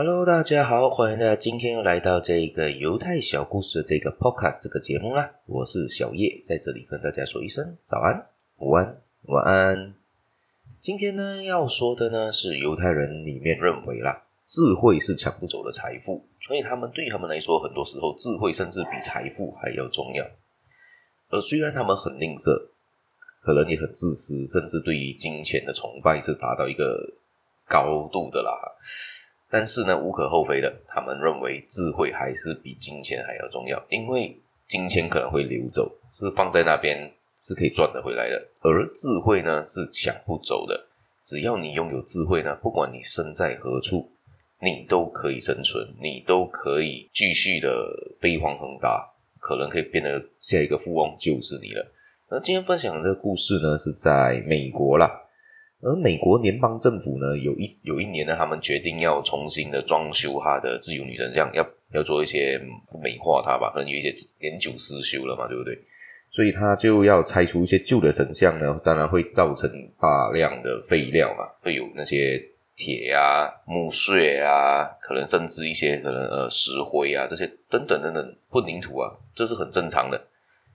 Hello，大家好，欢迎大家今天又来到这个犹太小故事的这个 Podcast 这个节目啦。我是小叶，在这里跟大家说一声早安、午安、晚安。今天呢要说的呢是犹太人里面认为啦，智慧是抢不走的财富，所以他们对他们来说，很多时候智慧甚至比财富还要重要。而虽然他们很吝啬，可能也很自私，甚至对于金钱的崇拜是达到一个高度的啦。但是呢，无可厚非的，他们认为智慧还是比金钱还要重要，因为金钱可能会流走，是放在那边是可以赚得回来的，而智慧呢是抢不走的。只要你拥有智慧呢，不管你身在何处，你都可以生存，你都可以继续的飞黄腾达，可能可以变得下一个富翁就是你了。那今天分享的这个故事呢，是在美国啦。而美国联邦政府呢，有一有一年呢，他们决定要重新的装修它的自由女神像，要要做一些美化它吧，可能有一些年久失修了嘛，对不对？所以他就要拆除一些旧的神像呢，当然会造成大量的废料嘛，会有那些铁啊、木屑啊，可能甚至一些可能呃石灰啊这些等等等等混凝土啊，这是很正常的。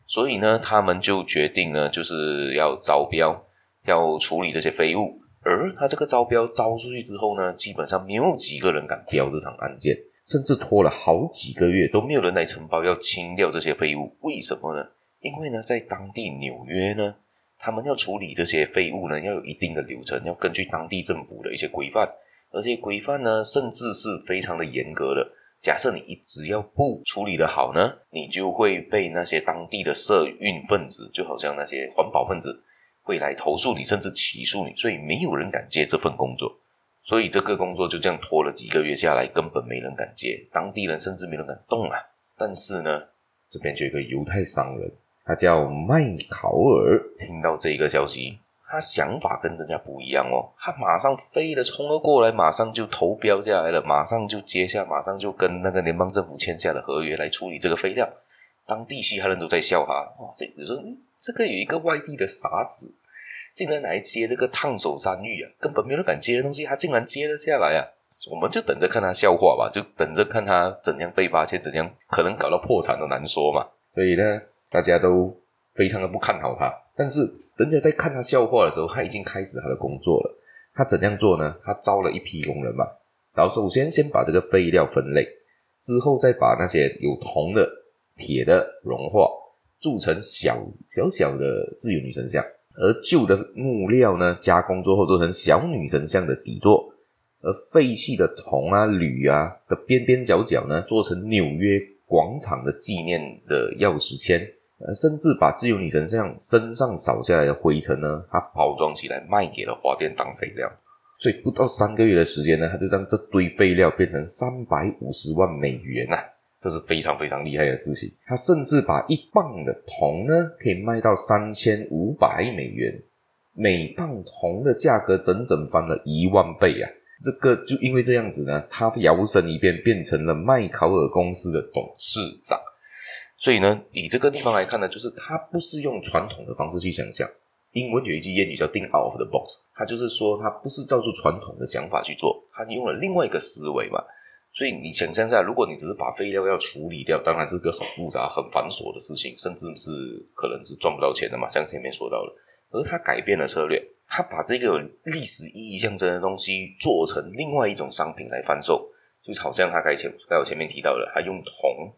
所以呢，他们就决定呢，就是要招标。要处理这些废物，而他这个招标招出去之后呢，基本上没有几个人敢标这场案件，甚至拖了好几个月都没有人来承包要清掉这些废物。为什么呢？因为呢，在当地纽约呢，他们要处理这些废物呢，要有一定的流程，要根据当地政府的一些规范，而这些规范呢，甚至是非常的严格的。假设你只要不处理得好呢，你就会被那些当地的社运分子，就好像那些环保分子。会来投诉你，甚至起诉你，所以没有人敢接这份工作，所以这个工作就这样拖了几个月下来，根本没人敢接，当地人甚至没人敢动啊。但是呢，这边就有一个犹太商人，他叫麦考尔，听到这个消息，他想法跟人家不一样哦，他马上飞了冲了过来，马上就投标下来了，马上就接下，马上就跟那个联邦政府签下了合约来处理这个废料。当地其他人都在笑他，哇，这你说。这个有一个外地的傻子，竟然来接这个烫手山芋啊！根本没有人敢接的东西，他竟然接了下来啊！我们就等着看他笑话吧，就等着看他怎样被发现，怎样可能搞到破产都难说嘛。所以呢，大家都非常的不看好他。但是人家在看他笑话的时候，他已经开始他的工作了。他怎样做呢？他招了一批工人嘛，然后首先先把这个废料分类，之后再把那些有铜的、铁的融化。铸成小小小的自由女神像，而旧的木料呢，加工之后做成小女神像的底座，而废弃的铜啊、铝啊的边边角角呢，做成纽约广场的纪念的钥匙签，呃，甚至把自由女神像身上扫下来的灰尘呢，它包装起来卖给了花店当肥料，所以不到三个月的时间呢，它就让这堆废料变成三百五十万美元、啊。这是非常非常厉害的事情。他甚至把一磅的铜呢，可以卖到三千五百美元，每磅铜的价格整整翻了一万倍啊！这个就因为这样子呢，他摇身一变变成了麦考尔公司的董事长。所以呢，以这个地方来看呢，就是他不是用传统的方式去想象。英文有一句谚语叫 “think out of the box”，他就是说他不是照住传统的想法去做，他用了另外一个思维嘛。所以你想象一下，如果你只是把废料要处理掉，当然是个很复杂、很繁琐的事情，甚至是可能是赚不到钱的嘛。像前面说到的，而他改变了策略，他把这个有历史意义象征的东西做成另外一种商品来贩售，就好像他刚前刚才前面提到的，他用铜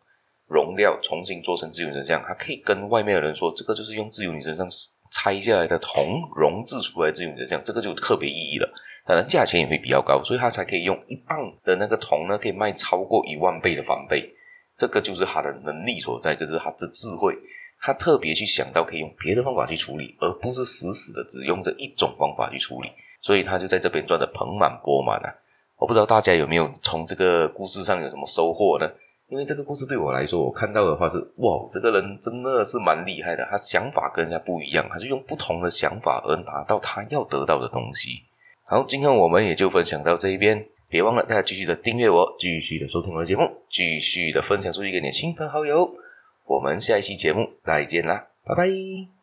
熔料重新做成自由女神像，他可以跟外面的人说，这个就是用自由女神像拆下来的铜熔制出来自由女神像，这个就特别意义了。当然，价钱也会比较高，所以他才可以用一磅的那个铜呢，可以卖超过一万倍的翻倍。这个就是他的能力所在，这是他的智慧。他特别去想到可以用别的方法去处理，而不是死死的只用这一种方法去处理。所以他就在这边赚得盆满钵满啊！我不知道大家有没有从这个故事上有什么收获呢？因为这个故事对我来说，我看到的话是哇，这个人真的是蛮厉害的。他想法跟人家不一样，他就用不同的想法而拿到他要得到的东西。好，今天我们也就分享到这一边，别忘了大家继续的订阅我，继续的收听我的节目，继续的分享出去给你的亲朋好友。我们下一期节目再见啦，拜拜。